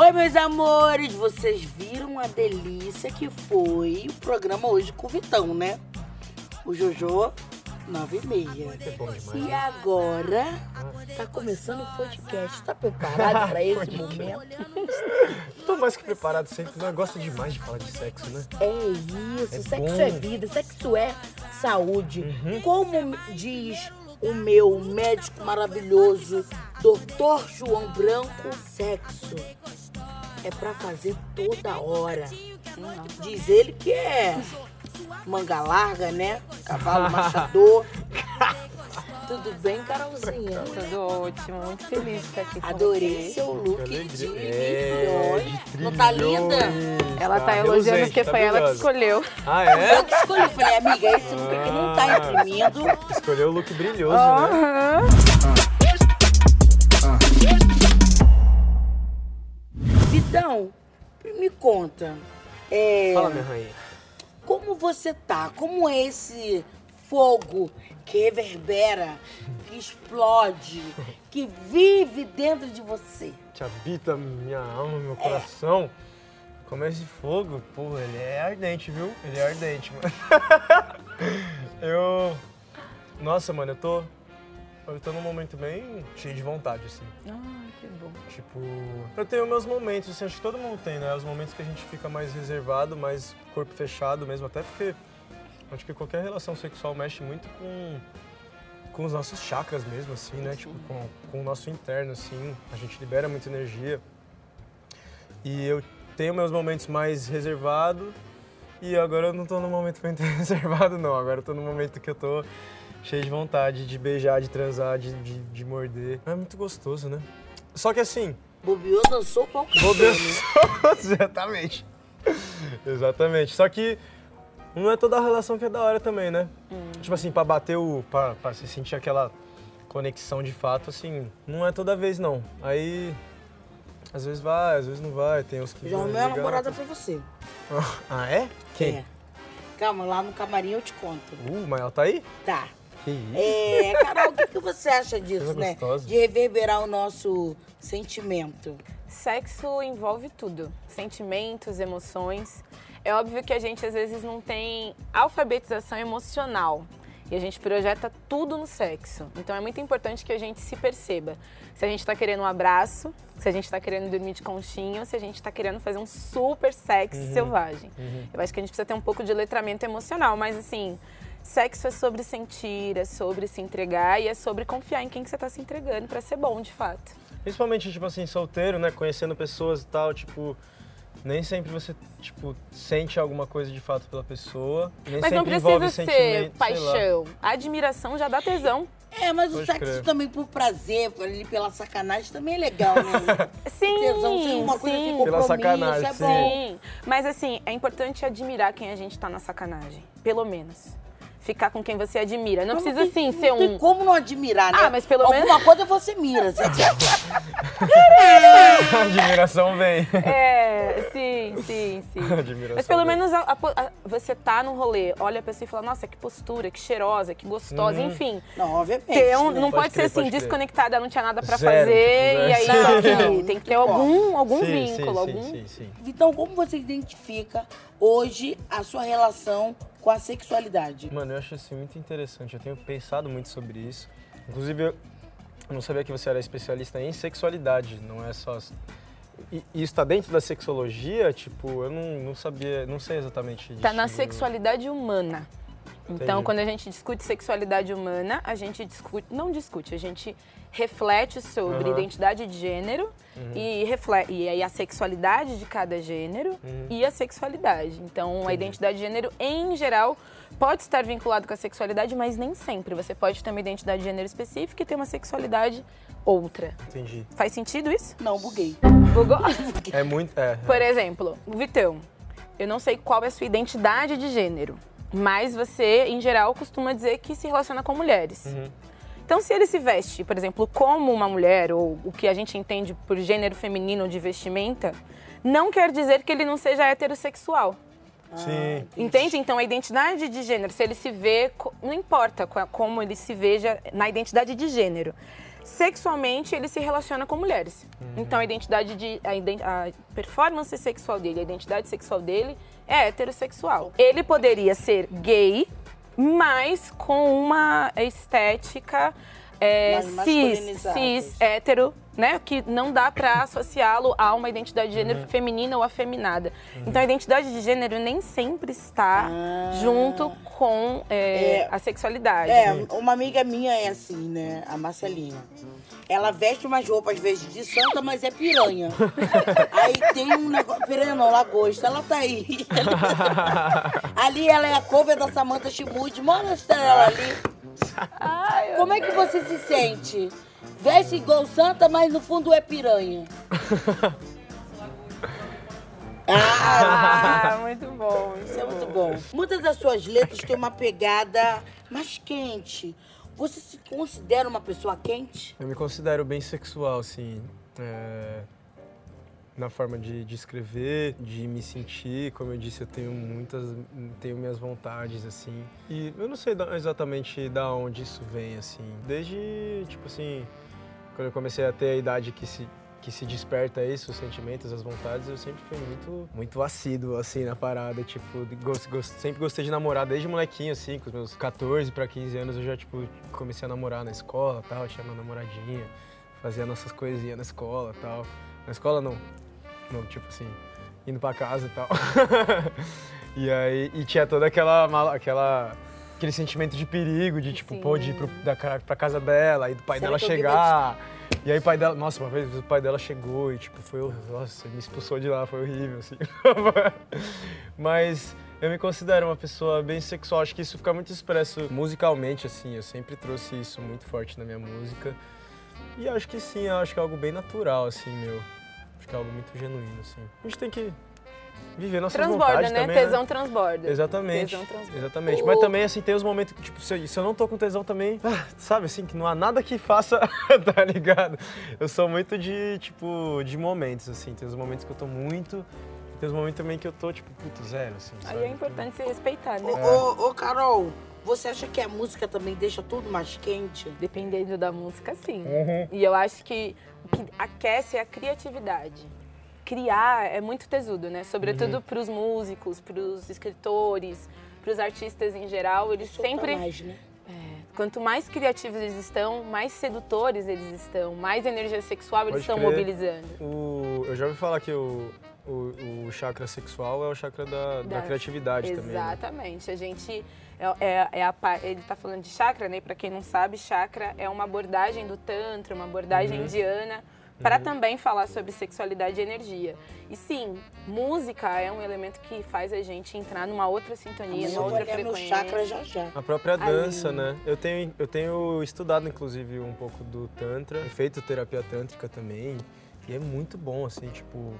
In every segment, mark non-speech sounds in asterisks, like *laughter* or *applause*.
Oi, meus amores, vocês viram a delícia que foi o programa hoje com o Vitão, né? O Jojo, nove e meia. É. E agora, tá começando o podcast. Tá preparado pra *laughs* esse momento? *laughs* Tô mais que preparado sempre, né? Gosta demais de falar de sexo, né? É isso, É sexo bom. é vida, sexo é saúde. Como diz o meu médico maravilhoso, Dr. João Branco, sexo é pra fazer toda hora. Diz ele que é manga larga, né? Cavalo *laughs* machador. *laughs* Tudo bem, Carolzinha? Tudo ótimo, muito feliz de estar aqui com Adorei você. seu look de. É, milhões. de Não tá linda? Ela tá elogiando reluzente, porque tá foi ela que escolheu. Ah, Eu é? que escolhi. Falei, amiga, esse look aqui não tá imprimindo. Escolheu o look brilhoso, né? Vitão, me conta. é, Fala, minha rainha. como você tá? Como é esse fogo que reverbera, que explode, *laughs* que vive dentro de você? Que habita minha alma, meu coração. Como é esse fogo? Pô, ele é ardente, viu? Ele é ardente, mano. *laughs* eu... Nossa, mano, eu tô... Eu tô num momento bem cheio de vontade, assim. Ai, que bom. Tipo, eu tenho meus momentos, assim, acho que todo mundo tem, né? Os momentos que a gente fica mais reservado, mais corpo fechado mesmo, até porque acho que qualquer relação sexual mexe muito com, com os nossos chakras mesmo, assim, né? Tipo, com, com o nosso interno, assim, a gente libera muita energia. E eu tenho meus momentos mais reservado e agora eu não tô no momento muito *laughs* reservado, não. Agora eu tô no momento que eu tô cheio de vontade de beijar, de transar, de, de, de morder. É muito gostoso, né? Só que assim, Bobeou, dançou qual Vou Exatamente. Exatamente. Só que não é toda a relação que é da hora também, né? Tipo assim, pra bater o. Pra, pra se sentir aquela conexão de fato, assim, não é toda vez não. Aí. Às vezes vai, às vezes não vai, tem os que. Já arrumei uma namorada pra você. *laughs* Ah, é? Quem? É. Calma, lá no camarim eu te conto. Uh, mas ela tá aí? Tá. Que isso? É, Carol, o que, que você acha disso, né? gostosa. De reverberar o nosso sentimento. Sexo envolve tudo: sentimentos, emoções. É óbvio que a gente às vezes não tem alfabetização emocional e a gente projeta tudo no sexo. Então é muito importante que a gente se perceba. Se a gente está querendo um abraço, se a gente está querendo dormir de conchinha, ou se a gente está querendo fazer um super sexo selvagem. Eu acho que a gente precisa ter um pouco de letramento emocional, mas assim, sexo é sobre sentir, é sobre se entregar e é sobre confiar em quem que você está se entregando para ser bom de fato. Principalmente, tipo assim, solteiro, né? Conhecendo pessoas e tal, tipo. Nem sempre você, tipo, sente alguma coisa de fato pela pessoa. Nem Mas não precisa ser paixão. A admiração já dá tesão. É, mas o Pode sexo crer. também por prazer, por ali pela sacanagem também é legal, né? *laughs* Sim, Tesão sem uma coisa sim. assim, Pela sacanagem, é sim. bom. Sim, mas assim, é importante admirar quem a gente tá na sacanagem. Pelo menos. Ficar com quem você admira. Não precisa, tem- assim, ser Não tem um... como não admirar, né? Ah, mas pelo Alguma menos- coisa você mira. Você... *laughs* A admiração vem. É, sim, sim, sim. Admiração Mas pelo vem. menos a- a- a- você tá num rolê, olha a pessoa e fala, nossa, que postura, que cheirosa, que gostosa, enfim. Não, obviamente. Ter um- né? não Pode pode, crer, ser assim, pode desconectada, não tinha nada pra Zero, fazer, tipo, e aí. Não, não Tem que ter algum, algum Sim, sim, vínculo, sim, algum... sim, sim. Então, como você identifica hoje a sua relação com a sexualidade? Mano, eu acho assim muito interessante. Eu tenho pensado muito sobre isso. Inclusive, eu não sabia que você era especialista em sexualidade, não é só. E isso tá dentro da sexologia? Tipo, eu não, não sabia, não sei exatamente. Tá na sexualidade humana. Então, Entendi. quando a gente discute sexualidade humana, a gente discute, não discute, a gente reflete sobre. Uhum. identidade de gênero e, reflete, e aí a sexualidade de cada gênero Uhum. e a sexualidade. Então, a identidade de gênero, em geral, pode estar vinculado com a sexualidade, mas nem sempre. Você pode ter uma identidade de gênero específica e ter uma sexualidade outra. Entendi. Faz sentido isso? Não, buguei. Bugou? É muito. É. Por exemplo, o Vitão, eu não sei qual é a sua identidade de gênero, mas você, em geral, costuma dizer que se relaciona com mulheres. Então, se ele se veste, por exemplo, como uma mulher, ou o que a gente entende por gênero feminino de vestimenta, não quer dizer que ele não seja heterossexual. Sim. Entende? Então, a identidade de gênero, se ele se vê, não importa como ele se veja na identidade de gênero. sexualmente ele se relaciona com mulheres. Então a identidade de a, a performance sexual dele, a identidade sexual dele é heterossexual. Ele poderia ser gay, mas com uma estética é, cis, cis, hétero, né? Que não dá pra associá-lo a uma identidade de gênero feminina ou afeminada. Então a identidade de gênero nem sempre está Ah. junto com é, É. a sexualidade. É, uma amiga minha é assim, né? A Marcelina. Ela veste umas roupas, às vezes, de santa, mas é piranha. *laughs* aí tem um negócio. Piranha não, lagosta. Ela tá aí. *laughs* ali ela é a cover da Samantha Schmutz. Mostra ela ali. Ai, Como é que você se sente? Veste igual santa, mas no fundo é piranha. *laughs* Ah, Ah, muito bom. isso é muito bom. Muitas das suas letras têm uma pegada mais quente. Você se considera uma pessoa quente? Eu me considero bem sexual, assim, é, na forma de, de escrever, de me sentir. Como eu disse, eu tenho muitas, tenho minhas vontades, assim. E eu não sei exatamente da onde isso vem, assim. Desde, tipo assim, quando eu comecei a ter a idade que se que se desperta isso, os sentimentos, as vontades, eu sempre fui muito, muito assíduo, assim, na parada, tipo, gost, gost- sempre gostei de namorar desde molequinho, assim, com os meus 14 para 15 anos eu já, tipo, comecei a namorar na escola, tal, tinha uma namoradinha, fazia nossas coisinhas na escola, tal. Na escola não, não, tipo assim, indo pra casa e tal. *laughs* e aí, e tinha toda aquela, aquela, aquele sentimento de perigo, de tipo, pô, de ir pro, da, pra casa dela, aí do pai Será dela chegar. E aí o pai dela, nossa, uma vez o pai dela chegou e tipo, foi, nossa, me expulsou de lá, foi horrível, assim. *laughs* Mas eu me considero uma pessoa bem sexual, acho que isso fica muito expresso musicalmente, assim, eu sempre trouxe isso muito forte na minha música. E acho que sim, acho que é algo bem natural, assim, meu. É algo muito genuíno, assim. A gente tem que viver nossas Transborda, vontades né? também, Tesão transborda. Exatamente. Tesão transborda. Exatamente. O- Mas também, assim, tem os momentos que, tipo, se eu, se eu não tô com tesão também, ah, sabe, assim, que não há nada que faça, *laughs* tá ligado? Eu sou muito de, tipo, de momentos, assim. Tem os momentos que eu tô muito, tem os momentos também que eu tô, tipo, puto, zero, assim, sabe? Aí é importante se respeitar, Ô, né? ô, ô, Carol, você acha que a música também deixa tudo mais quente? Dependendo da música, sim. Uhum. E eu acho que que aquece é a criatividade. Criar é muito tesudo, né? Sobretudo Uhum. para os músicos, para os escritores, para os artistas em geral. Eles Solta sempre. mais, né? É, quanto mais criativos eles estão, mais sedutores eles estão, mais energia sexual eles Pode estão crer. mobilizando. O, eu já ouvi falar que o, o, o chakra sexual é o chakra da, da Da- criatividade também. né? Exatamente. A gente. É, é- é a, pa- ele está falando de chakra, né? Para quem não sabe, chakra é uma abordagem do Tantra, uma abordagem Uhum. indiana, para também falar sobre sexualidade e energia. E sim, música é um elemento que faz a gente entrar numa outra sintonia, numa outra meu frequência. chakra já já. A própria dança, né? Eu tenho, eu tenho estudado, inclusive, um pouco do Tantra, feito terapia tântrica também. E é muito bom, assim, tipo,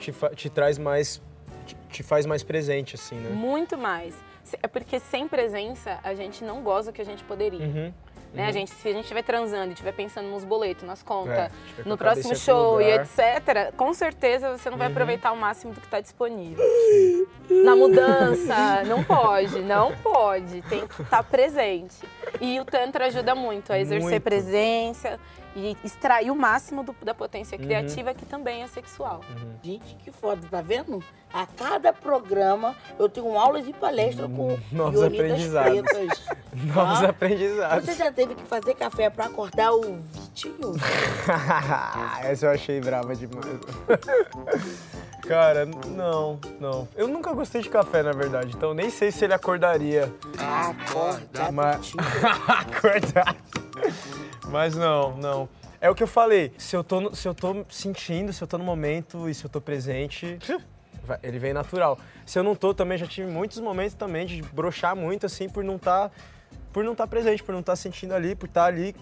te, te traz mais. Te, te faz mais presente, assim, né? Muito mais. É porque sem presença a gente não goza o que a gente poderia. Uhum. Né? A gente, se a gente estiver transando e estiver pensando nos boletos, nas contas, É, tiver com no próximo show e etc., com certeza você não vai Uhum. aproveitar o máximo do que está disponível. Na mudança, não pode, não pode. Tem que estar presente. E o Tantra ajuda muito a exercer Muito. presença e extrair o máximo do- da potência Uhum. criativa, que também é sexual. Gente, que foda, tá vendo? A cada programa eu tenho aulas e palestra com Novos Ionidas aprendizados. pretas. *laughs* Novos Tá? aprendizados. Você já teve que fazer café pra acordar o Vitinho? *laughs* Essa eu achei brava demais. *laughs* Cara, não, não. Eu nunca gostei de café, na verdade, então nem sei se ele acordaria. Acorda, Mas- Vitinho. Acordar. Mas não, não. É o que eu falei. Se eu tô, se eu tô sentindo, se eu tô no momento e se eu tô presente, ele vem natural. Se eu não tô também, já tive muitos momentos também de brochar muito, assim, por não estar por não estar presente, por não estar sentindo ali, por estar ali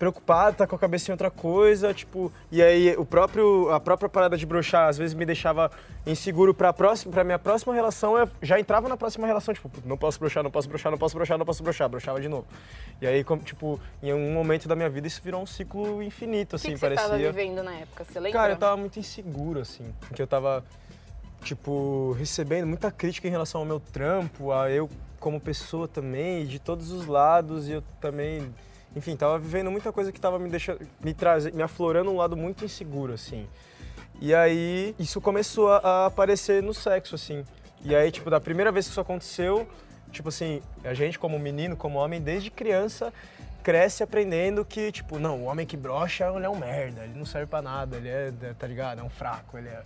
preocupado, tá com a cabeça em outra coisa, tipo, e aí o próprio a própria parada de brochar às vezes me deixava inseguro para próxima, para minha próxima relação, eu já entrava na próxima relação, tipo, "Puta, não posso brochar, não posso brochar, não posso brochar, não posso brochar, brochava de novo. E aí, como, tipo, em um momento da minha vida isso virou um ciclo infinito, assim, que, que você parecia. estava vivendo na época? Você lembra? Cara, eu tava muito inseguro, assim. Porque eu tava, tipo, recebendo muita crítica em relação ao meu trampo, a eu como pessoa também, de todos os lados, e eu também Enfim, tava vivendo muita coisa que tava me deixando, me trazendo, me aflorando um lado muito inseguro, assim. E aí, isso começou a, aparecer no sexo, assim. E aí, tipo, da primeira vez que isso aconteceu, tipo assim, a gente como menino, como homem, desde criança, cresce aprendendo que, tipo, não, o homem que brocha, ele é um merda, ele não serve pra nada, ele é, tá ligado? É um fraco, ele é...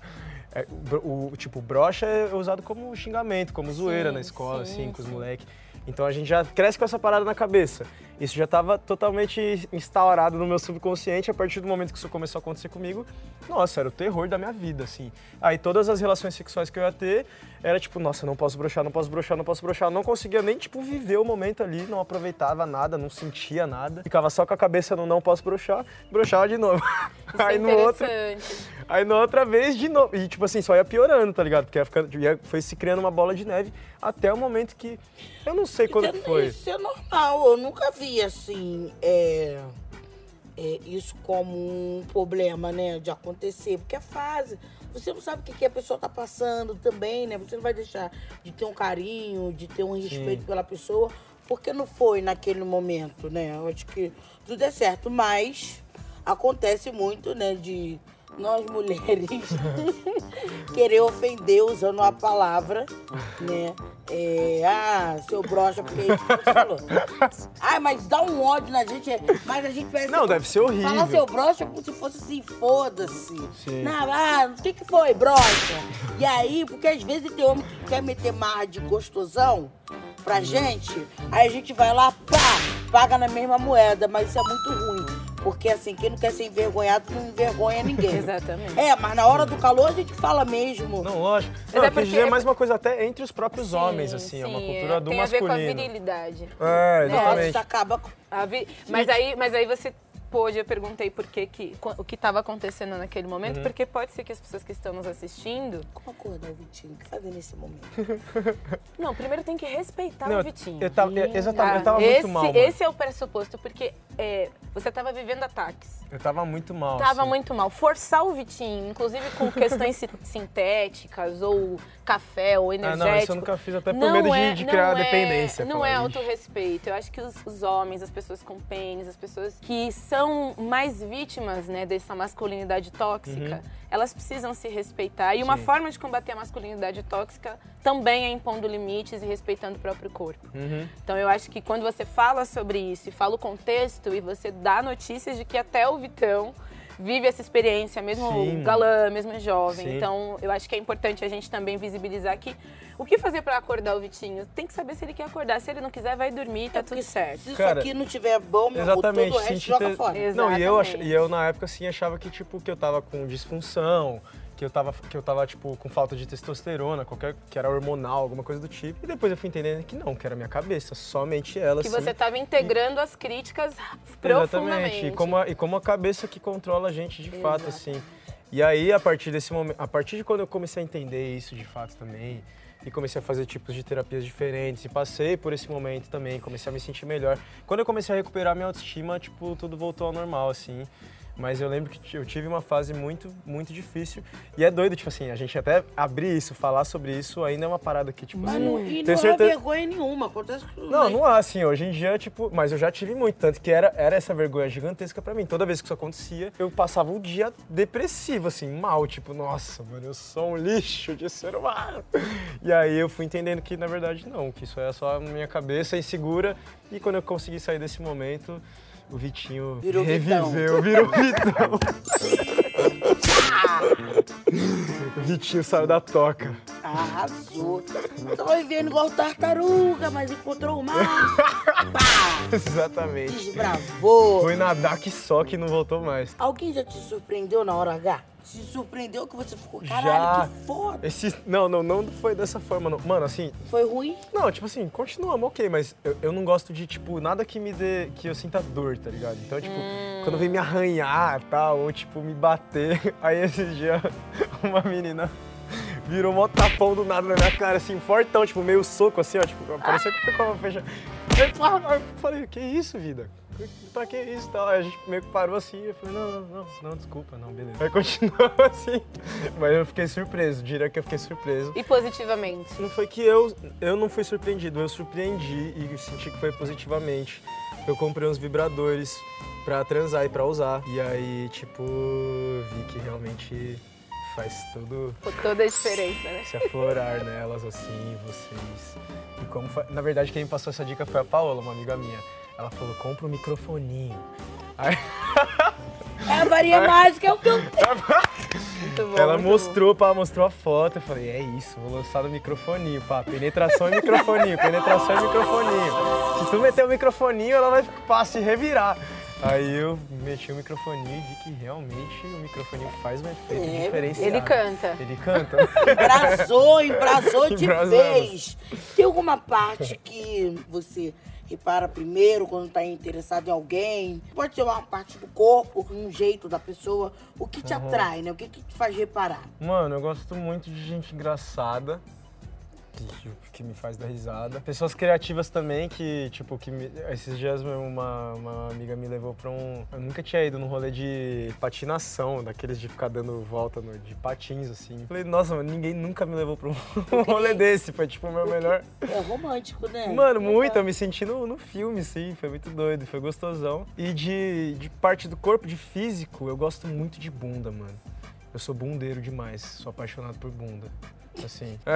é o, o, tipo, brocha é usado como xingamento, como zoeira Sim, na escola, sim, assim, com os moleques. Então a gente já cresce com essa parada na cabeça. Isso já estava totalmente instaurado no meu subconsciente a partir do momento que isso começou a acontecer comigo. Nossa, era o terror da minha vida, assim. Aí todas as relações sexuais que eu ia ter era tipo, nossa, não posso broxar, não posso broxar, não posso broxar. Não conseguia nem, tipo, viver o momento ali, não aproveitava nada, não sentia nada. Ficava só com a cabeça no não posso broxar, broxava de novo. Isso Aí é no outro. Aí na outra vez, de novo. E tipo assim, só ia piorando, tá ligado? Porque ia ficando, ia, foi se criando uma bola de neve até o momento que. Eu não sei quando isso, é- foi. isso é normal, eu nunca vi assim, é, é, isso como um problema, né, de acontecer, porque é fase. Você não sabe o que, que a pessoa tá passando também, né? Você não vai deixar de ter um carinho, de ter um respeito pela pessoa, porque não foi naquele momento, né? Eu acho que tudo é certo, mas acontece muito, né, de nós mulheres *laughs* querer ofender usando a palavra, né? É, ah, seu brocha, porque é isso que você falou. Ah, mas dá um ódio na gente, é, mas a gente parece Não, deve ser horrível. Falar seu brocha como se fosse assim, foda-se. Não, ah, o que que foi, brocha? E aí, porque às vezes tem homem que quer meter marra de gostosão pra gente, aí a gente vai lá, pá, paga na mesma moeda, mas isso é muito ruim. Porque assim, quem não quer ser envergonhado não envergonha ninguém. *laughs* Exatamente. É, mas na hora do calor a gente fala mesmo. Não, lógico. Mas Não, é é porque- é mais uma coisa até entre os próprios Sim, homens, assim. é uma sim, cultura do tem a ver com a masculino. virilidade. É, Nossa, exatamente. isso acaba com. A vi- Mas, aí, mas aí você pôde, eu perguntei por que, que o que estava acontecendo naquele momento, Uhum. porque pode ser que as pessoas que estão nos assistindo. Como acordar o Vitinho? O que fazer nesse momento? *laughs* Não, primeiro tem que respeitar Não, o Vitinho. eu tava- eu- exatamente, eu tava muito esse, mal, mano. Esse é o pressuposto, porque é, você estava vivendo ataques. Eu tava muito mal. Tava assim. muito mal. Forçar o Vitinho, inclusive com questões si- *laughs* sintéticas, ou café, ou Ah, energético. não, isso eu nunca fiz até por não medo de- é- de não criar é- dependência. Não é autorrespeito. Eu acho que os, os homens, as pessoas com pênis, as pessoas que são mais vítimas né, dessa masculinidade tóxica, elas precisam se respeitar. E uma Sim. forma de combater a masculinidade tóxica também é impondo limites e respeitando o próprio corpo. Uhum. Então eu acho que quando você fala sobre isso e fala o contexto e você dá notícias de que até o Vitão vive essa experiência, mesmo Sim. galã, mesmo jovem. Sim. Então eu acho que é importante a gente também visibilizar que o que fazer pra acordar o Vitinho? Tem que saber se ele quer acordar. Se ele não quiser, vai dormir, tá tudo certo. Se isso Cara, aqui não tiver bom, meu Exatamente, todo o resto joga ter- fora. Exato. Não, e eu, ach- Exatamente. e eu na época assim achava que tipo que eu tava com disfunção, que eu tava que eu tava tipo com falta de testosterona, qualquer que era hormonal, alguma coisa do tipo. E depois eu fui entendendo que não, que era minha cabeça, somente ela Que assim. você estava integrando as críticas profundamente. Exatamente. E como, a, e como a cabeça que controla a gente de fato, assim. E aí, a partir desse momento, a partir de quando eu comecei a entender isso de fato também, e comecei a fazer tipos de terapias diferentes, e passei por esse momento também, comecei a me sentir melhor. Quando eu comecei a recuperar minha autoestima, tipo, tudo voltou ao normal, assim. Mas eu lembro que eu tive uma fase muito, muito difícil. E é doido, tipo assim, a gente até abrir isso, falar sobre isso, ainda é uma parada que, tipo Mas assim. não, e não há certeza- vergonha nenhuma. Acontece com não, não há, assim, hoje em dia, tipo, mas eu já tive muito, tanto que era, era essa vergonha gigantesca pra mim. Toda vez que isso acontecia, eu passava um dia depressivo, assim, mal, tipo, nossa, mano, eu sou um lixo de ser humano. E aí eu fui entendendo que, na verdade, não, que isso é só a minha cabeça insegura. E quando eu consegui sair desse momento, o Vitinho Virou Vitão. reviveu, virou Vitão. o Vitinho saiu da toca. Arrasou. Tava vivendo igual tartaruga, mas encontrou o mar. Pá! *laughs* Exatamente. Desbravou. Foi nadar que só que não voltou mais. Alguém já te surpreendeu na hora H? Se surpreendeu que você ficou, caralho, Já. que foda. Esse, não, não, não foi dessa forma, não. Mano, assim, Foi ruim? não, tipo assim, continuamos, ok, mas eu, eu não gosto de, tipo, nada que me dê, que eu sinta dor, tá ligado? Então, tipo, quando vem me arranhar, tal, ou, tipo, me bater, *laughs* aí esse dia *laughs* uma menina virou um tapão do nada na minha cara, assim, fortão, tipo, meio soco, assim, ó, tipo, parecia que foi com a fecha. Eu falei, que isso, vida? Pra que isso e tal? Aí a gente meio que parou assim, eu falei, não, não, não, não, desculpa, não, beleza. Aí continuou *laughs* assim, mas eu fiquei surpreso, diria que eu fiquei surpreso. E positivamente? Não foi que eu, eu não fui surpreendido, eu surpreendi e senti que foi positivamente. Eu comprei uns vibradores pra transar e pra usar. E aí, tipo, vi que realmente faz tudo toda a diferença, né? se aflorar nelas, assim, vocês. E como foi- Na verdade, quem me passou essa dica foi a Paola, uma amiga minha. Ela falou, compra um microfoninho. Aí *laughs* É a varinha mágica, é o que eu Muito bom. ela mostrou, pá, mostrou a foto. Eu falei, é isso, vou lançar no microfoninho, pá. Penetração e microfoninho, penetração e microfoninho. Se tu meter o microfoninho, ela vai pá, se revirar. Aí eu meti o microfoninho e vi que realmente o microfoninho faz um efeito bom. diferenciado. Ele canta. Ele canta. *laughs* embrasou, embrasou de vez. Tem alguma parte que você repara primeiro quando tá interessado em alguém? Pode ser uma parte do corpo, um jeito da pessoa. O que te atrai, né? O que, que te faz reparar? Mano, eu gosto muito de gente engraçada. Que, me faz dar risada. Pessoas criativas também, que, tipo, que me- esses dias uma, uma amiga me levou pra um. Eu nunca tinha ido num rolê de patinação, daqueles de ficar dando volta no- de patins, assim. Falei, nossa, mano, ninguém nunca me levou pra um *laughs* rolê desse. Foi tipo o meu melhor. É romântico, né? Mano, muito, eu me senti no, no filme, sim, foi muito doido, foi gostosão. E de, de parte do corpo, de físico, eu gosto muito de bunda, mano. Eu sou bundeiro demais, sou apaixonado por bunda. Assim. *laughs*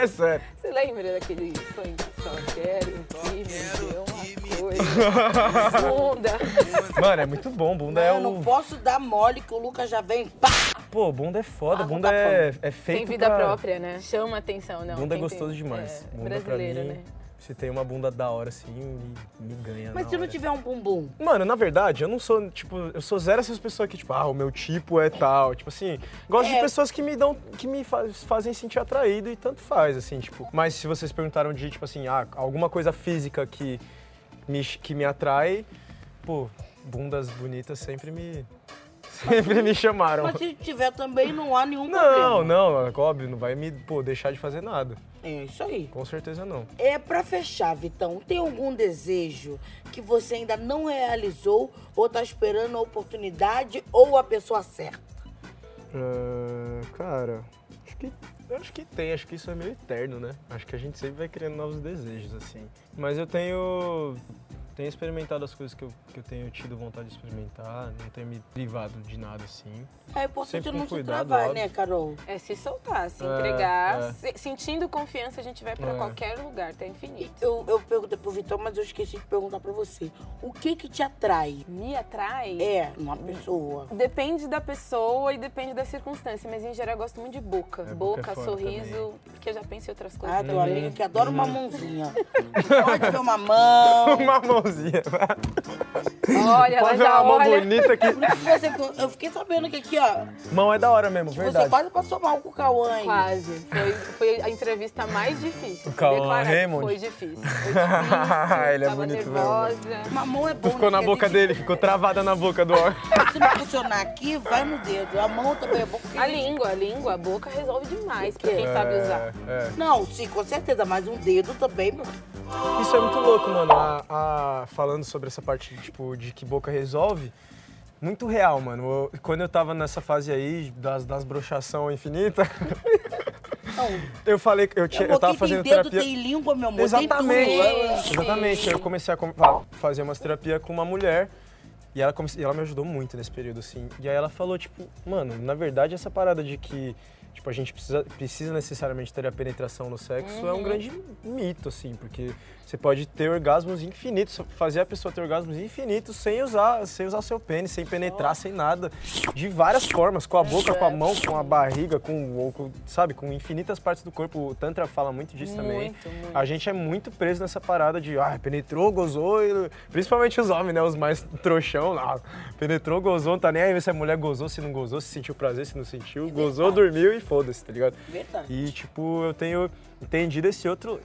é sério. Você lembra daquele funk? Só quero que me dê uma coisa. Bunda. *laughs* Mano, é muito bom, bunda é Eu não o. posso dar mole que o Lucas já vem. Pá! Pô, bunda é foda, Ah, bunda bunda é, é feito. Tem vida pra- própria, né? Chama atenção, não. Bunda é quem tem- gostoso demais. É, bunda brasileira, pra mim, né? Se tem uma bunda da hora assim, me, me ganha. Mas se não tiver um bumbum? Mano, na verdade, eu não sou, tipo, eu sou zero essas pessoas que, tipo, ah, o meu tipo é tal. Tipo assim, gosto de É. pessoas que me dão, que me faz- fazem sentir atraído e tanto faz, assim, tipo. Mas se vocês perguntaram de, tipo assim, ah, alguma coisa física que me, que me atrai, pô, bundas bonitas sempre me. *laughs* Sempre me chamaram. Mas se tiver também, não há nenhum Não, problema. não, óbvio, não vai me, pô, deixar de fazer nada. É isso aí. Com certeza não. É pra fechar, Vitão, tem algum desejo que você ainda não realizou ou tá esperando a oportunidade ou a pessoa certa? Ah, cara, acho que, acho que tem, acho que isso é meio eterno, né? Acho que a gente sempre vai criando novos desejos, assim. Mas eu tenho, tenho experimentado as coisas que eu, que eu tenho tido vontade de experimentar, não tenho me privado de nada, assim. É importante não se travar, óbvio. né, Carol? É se soltar, se É, entregar. é. se- sentindo confiança, a gente vai pra É. qualquer lugar, tá infinito. Eu, eu perguntei pro Vitão, mas eu esqueci de perguntar pra você. O que que te atrai? Me atrai? É, uma pessoa. Depende da pessoa e depende da circunstância, mas em geral eu gosto muito de boca. É, boca boca, é foda sorriso, porque eu já penso em outras coisas. Ah, também. amiga que adora uma *laughs* mãozinha. Pode ver uma mão. *laughs* Uma mãozinha. *laughs* Olha, Pode ver já uma mão olha. bonita aqui. Você- eu fiquei sabendo que aqui, ó, Mão é da hora mesmo, você verdade. quase passou mal com o Cauã. hein? Quase. Foi, foi a entrevista mais difícil. O Cauã Raymond? Foi difícil. Foi *laughs* difícil. Ele é tava bonito mesmo. nervosa. Uma mão é bom. Ficou né? na Porque boca dele, ficou travada na boca do homem. *laughs* Se não funcionar aqui, vai no dedo. A mão também é porque A língua, a língua, a boca resolve demais pra quem sabe usar. É, é. Não, sim, com certeza, mas um dedo também. meu. Isso é muito louco, mano. A- a- falando sobre essa parte, tipo, de que boca resolve, muito real, mano. Eu- quando eu tava nessa fase aí das, das brochação infinita, *laughs* eu falei que eu, tinha, eu tava fazendo dedo terapia. tem língua, meu amor. Exatamente, exatamente. Eu comecei a fazer umas terapia com uma mulher e ela, comece- e ela me ajudou muito nesse período, assim. E aí ela falou, tipo, mano, na verdade essa parada de que tipo, a gente precisa, precisa necessariamente ter a penetração no sexo é um grande mito, assim, porque você pode ter orgasmos infinitos, fazer a pessoa ter orgasmos infinitos sem usar, sem usar o seu pênis, sem penetrar, sem nada. De várias formas, com a boca, com a mão, com a barriga, com, ou com, sabe, com infinitas partes do corpo. O Tantra fala muito disso também. Muito, muito. A gente é muito preso nessa parada de, ah, penetrou, gozou, e... principalmente os homens, né? Os mais trouxão lá. Penetrou, gozou, não tá nem aí se a mulher gozou, se não gozou, se sentiu prazer, se não sentiu. Gozou, dormiu e foda-se, tá ligado? Verdade. E, tipo, eu tenho entendido esse outro,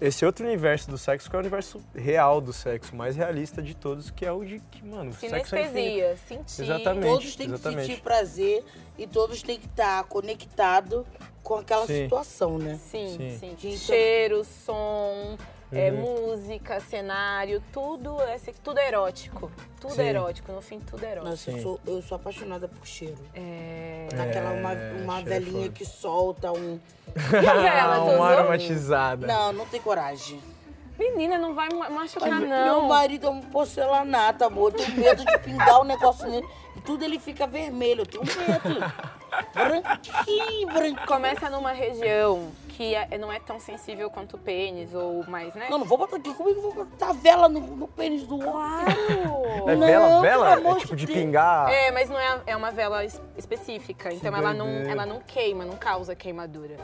esse outro universo do sexo, que é o universo real do sexo, mais realista de todos, que é o de que, mano, o sexo é infinito. Sinestesia, sentir. Exatamente. Todos têm que exatamente. sentir prazer e todos têm que estar conectados com aquela Sim. situação, né? Sim, Sim. sim. Gente, Cheiro, som, É, música, cenário, tudo é, tudo é erótico. Tudo Sim. é erótico, no fim tudo é erótico. Nossa, eu sou, eu sou apaixonada por cheiro. É... Daquela uma, uma é velhinha que solta um. E a vela, tu uma aromatizada. Não, não tem coragem. Menina, não vai ma- machucar, Meu não. marido é um porcelanato, amor. Eu tenho medo de pingar o negócio nele. E tudo ele fica vermelho. Eu tenho medo. *laughs* Branquinho, branquinho. Começa numa região que é- não é tão sensível quanto o pênis ou mais, né? Não, não vou botar aqui. Como é que eu vou botar vela no, no pênis do outro? É Não, vela, vela? pelo amor É tipo de de Deus. pingar. É, mas não é, é uma vela es- específica, então ela não, doideira. ela não queima, não causa queimadura.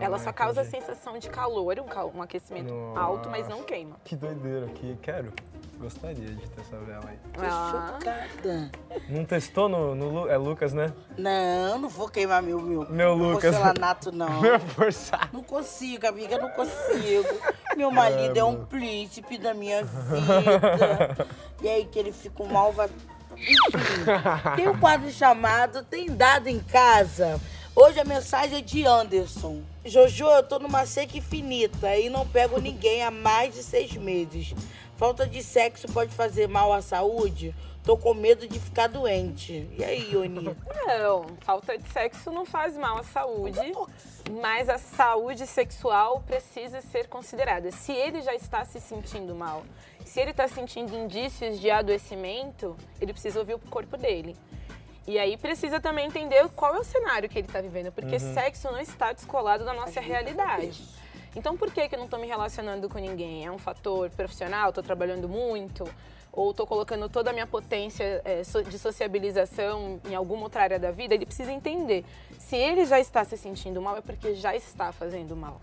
ela só causa a sensação de calor, um, cal- um aquecimento Nossa. alto, mas não queima. Que doideira, que quero. Gostaria de ter essa vela aí. Tô Ah. chocada. Não testou no, no É Lucas, né? Não, não vou queimar meu, meu, Meu Lucas. porcelanato, não. *laughs* Meu forçado. Não consigo, amiga, não consigo. Meu marido é, um príncipe da minha vida. *laughs* E aí que ele fica um malva. Enfim, tem um quadro chamado Tem Dado em Casa. Hoje a mensagem é de Anderson. Jojo, eu tô numa seca infinita e não pego ninguém há mais de seis meses. Falta de sexo pode fazer mal à saúde? Tô com medo de ficar doente. E aí, Ioni? Não, falta de sexo não faz mal à saúde, mas a saúde sexual precisa ser considerada. Se ele já está se sentindo mal, se ele está sentindo indícios de adoecimento, ele precisa ouvir o corpo dele. E aí precisa também entender qual é o cenário que ele está vivendo, porque sexo não está descolado da nossa realidade. Então por que, que eu não estou me relacionando com ninguém? É um fator profissional? Estou trabalhando muito? Ou estou colocando toda a minha potência so- de sociabilização em alguma outra área da vida? Ele precisa entender. Se ele já está se sentindo mal, é porque já está fazendo mal.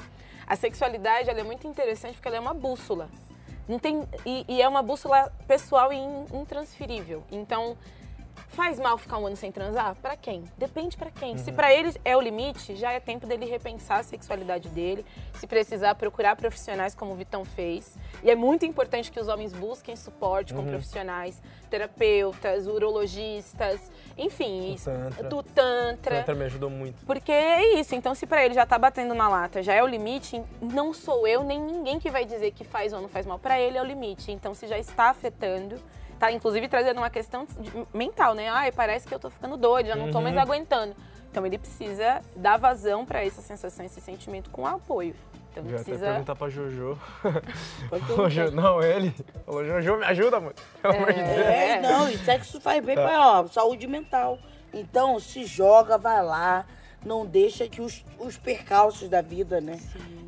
A sexualidade é muito interessante porque ela é uma bússola. Não tem, e, e é uma bússola pessoal e in- intransferível. Então, Faz mal ficar um ano sem transar? Pra quem? Depende pra quem. Se pra ele é o limite, já é tempo dele repensar a sexualidade dele. Se precisar, procurar profissionais como o Vitão fez. E é muito importante que os homens busquem suporte com profissionais, terapeutas, urologistas, enfim, O isso- tantra. do tantra. Tantra me ajudou muito. Porque é isso, então se pra ele já tá batendo na lata, já é o limite, não sou eu nem ninguém que vai dizer que faz ou não faz mal. Pra ele é o limite. Então se já está afetando, tá inclusive trazendo uma questão de- mental, né? Ai, parece que eu tô ficando doido, já não tô mais aguentando. Então ele precisa dar vazão pra essa sensação, esse sentimento com apoio. Então ele Já até precisa perguntar pra Jojo. Falou, *laughs* Jo- não, ele. Falou, Jojo, me ajuda, mano. Pelo amor de Deus. É, não, e sexo faz bem pra ó, saúde mental. Então, se joga, vai lá. Não deixa que os, os percalços da vida, né?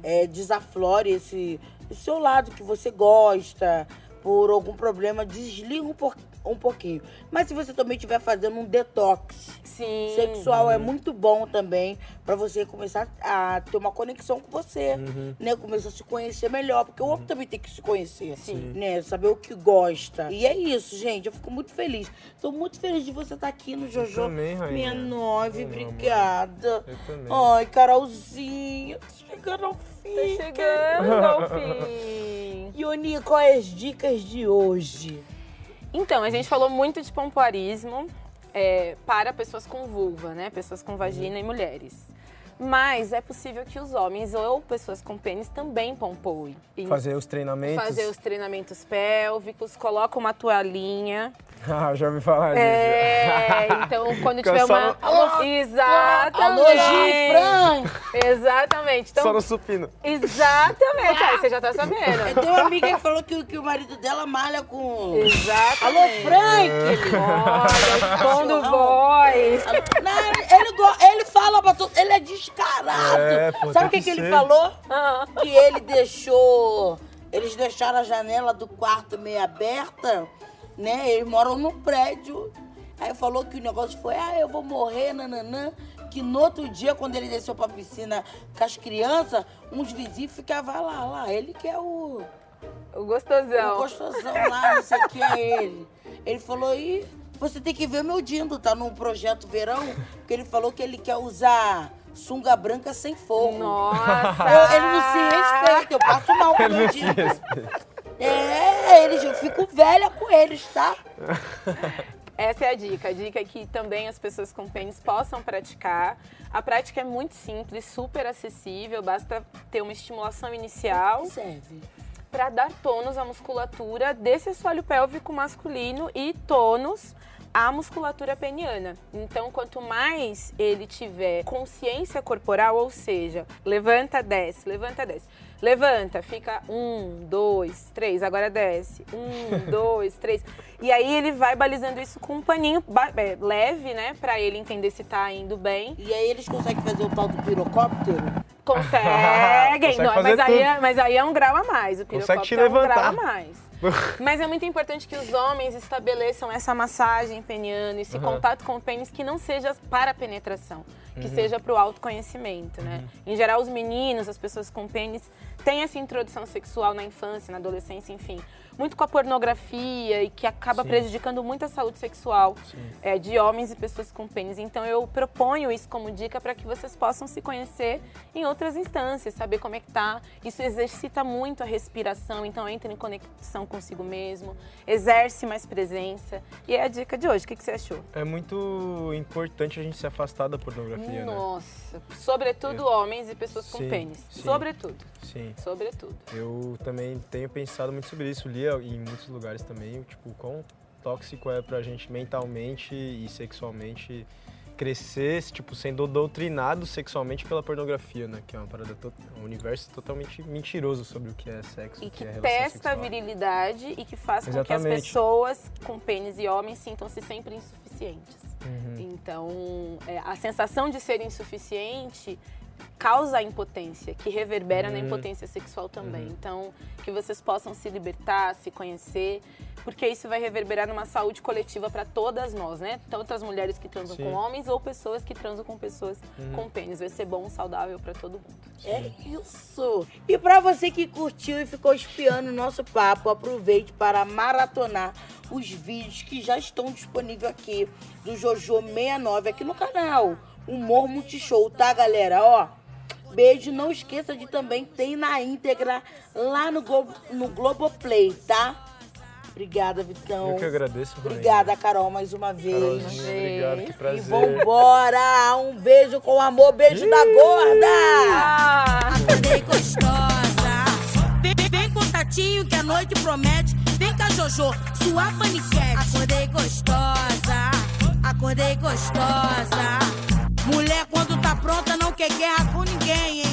É, desaflore esse, esse seu lado que você gosta. Por algum problema, desliga um, por, um pouquinho. Mas se você também estiver fazendo um detox Sim. sexual, é muito bom também pra você começar a ter uma conexão com você, né? Começar a se conhecer melhor, porque o homem também tem que se conhecer, Sim. né? Saber o que gosta. E é isso, gente. Eu fico muito feliz. Tô muito feliz de você estar aqui no Jojo. também, rainha. Minha nove, Eu amo. obrigada. Eu também. Ai, Carolzinha, tô chegando ao fim. Tá chegando ao fim. *laughs* Ioni, quais as dicas de hoje? Então, a gente falou muito de pompoarismo é, para pessoas com vulva, né? Pessoas com vagina e mulheres. Mas é possível que os homens ou pessoas com pênis também pompoem. E Fazer os treinamentos. fazer os treinamentos pélvicos, coloca uma toalhinha. *laughs* Ah, já ouvi falar disso. É, *laughs* então quando tiver só uma. no- Alô, Exatamente! Fran! Exatamente. Então, Só no supino. Exatamente. Aí você já tá sabendo. Tem uma amiga que falou que, que o marido dela malha com. Exatamente. Alô, Frank! Olha, escondo voz. Não, ele, ele fala pra todo. Ele é descarado. É, pô, Sabe o que, que que ele falou? Ah. Que ele deixou. Eles deixaram a janela do quarto meio aberta, né? Eles moram num prédio. Aí falou que o negócio foi, ah, eu vou morrer, nananã. Que no outro dia, quando ele desceu pra piscina com as crianças, uns vizinhos ficavam lá, lá. Ele que é o. O O gostosão. gostosão lá, não sei o que é ele. Ele falou, e você tem que ver meu Dindo, tá no projeto verão, porque ele falou que ele quer usar sunga branca sem fogo. Nossa! Eu- ele não se respeita, eu passo mal com *laughs* Ele. É, eles, eu fico velha com eles, tá? *laughs* Essa é a dica. A dica é que também as pessoas com pênis possam praticar. A prática é muito simples, super acessível, basta ter uma estimulação inicial. Serve. para dar tônus à musculatura desse assoalho pélvico masculino e tônus à musculatura peniana. Então, quanto mais ele tiver consciência corporal, ou seja, levanta, desce, levanta, desce. Levanta, fica um, dois, três, agora desce. Um, *laughs* dois, três. E aí ele vai balizando isso com um paninho é, leve, né? Pra ele entender se tá indo bem. E aí eles conseguem fazer o tal do pirocóptero? Conseguem, *laughs* Consegue não, mas, aí é, mas aí é um grau a mais. O pirocóptero é um grau a mais. *laughs* Mas é muito importante que os homens estabeleçam essa massagem peniana, esse uhum. contato com o pênis que não seja para penetração, que uhum. seja para o autoconhecimento, né? Uhum. Em geral, os meninos, as pessoas com pênis, têm essa introdução sexual na infância, na adolescência, enfim muito com a pornografia e que acaba Sim. prejudicando muito a saúde sexual é, de homens e pessoas com pênis. Então eu proponho isso como dica para que vocês possam se conhecer em outras instâncias, saber como é que tá. Isso exercita muito a respiração, então entra em conexão consigo mesmo, exerce mais presença. E é a dica de hoje. O que, que você achou? É muito importante a gente se afastar da pornografia, né? Nossa, né? sobretudo eu... homens e pessoas com Sim. pênis. Sim. Sobretudo. Sim. Sobretudo. Eu também tenho pensado muito sobre isso. Li em muitos lugares também, tipo, quão tóxico é pra gente mentalmente e sexualmente crescer, tipo, sendo doutrinado sexualmente pela pornografia, né? Que é uma parada, um universo totalmente mentiroso sobre o que é sexo, e que, que é testa a virilidade e que faz Exatamente. com que as pessoas com pênis e homens sintam-se sempre insuficientes. Uhum. Então, é, a sensação de ser insuficiente causa a impotência, que reverbera uhum. na impotência sexual também. Uhum. Então, que vocês possam se libertar, se conhecer, porque isso vai reverberar numa saúde coletiva para todas nós, né? Tanto as mulheres que transam Sim. com homens ou pessoas que transam com pessoas uhum. com pênis. Vai ser bom, saudável para todo mundo. Sim. É isso. E para você que curtiu e ficou espiando o nosso papo, aproveite para maratonar os vídeos que já estão disponíveis aqui do Jojo 69 aqui no canal. Humor Multishow, tá, galera? Ó, beijo. Não esqueça de também ter na íntegra lá no, Globo, no Globoplay, tá? Obrigada, Vitão. Eu que agradeço, Rainha. Obrigada, Carol, mais uma vez. Carolzinha, obrigado, que prazer. E vambora! Um beijo com amor, beijo da gorda! Acordei gostosa. Vem, vem, vem com tatinho que a noite promete. Vem cá, Jojo, sua paniquete. Acordei gostosa, acordei gostosa. Mulher quando tá pronta não quer guerra com ninguém, hein?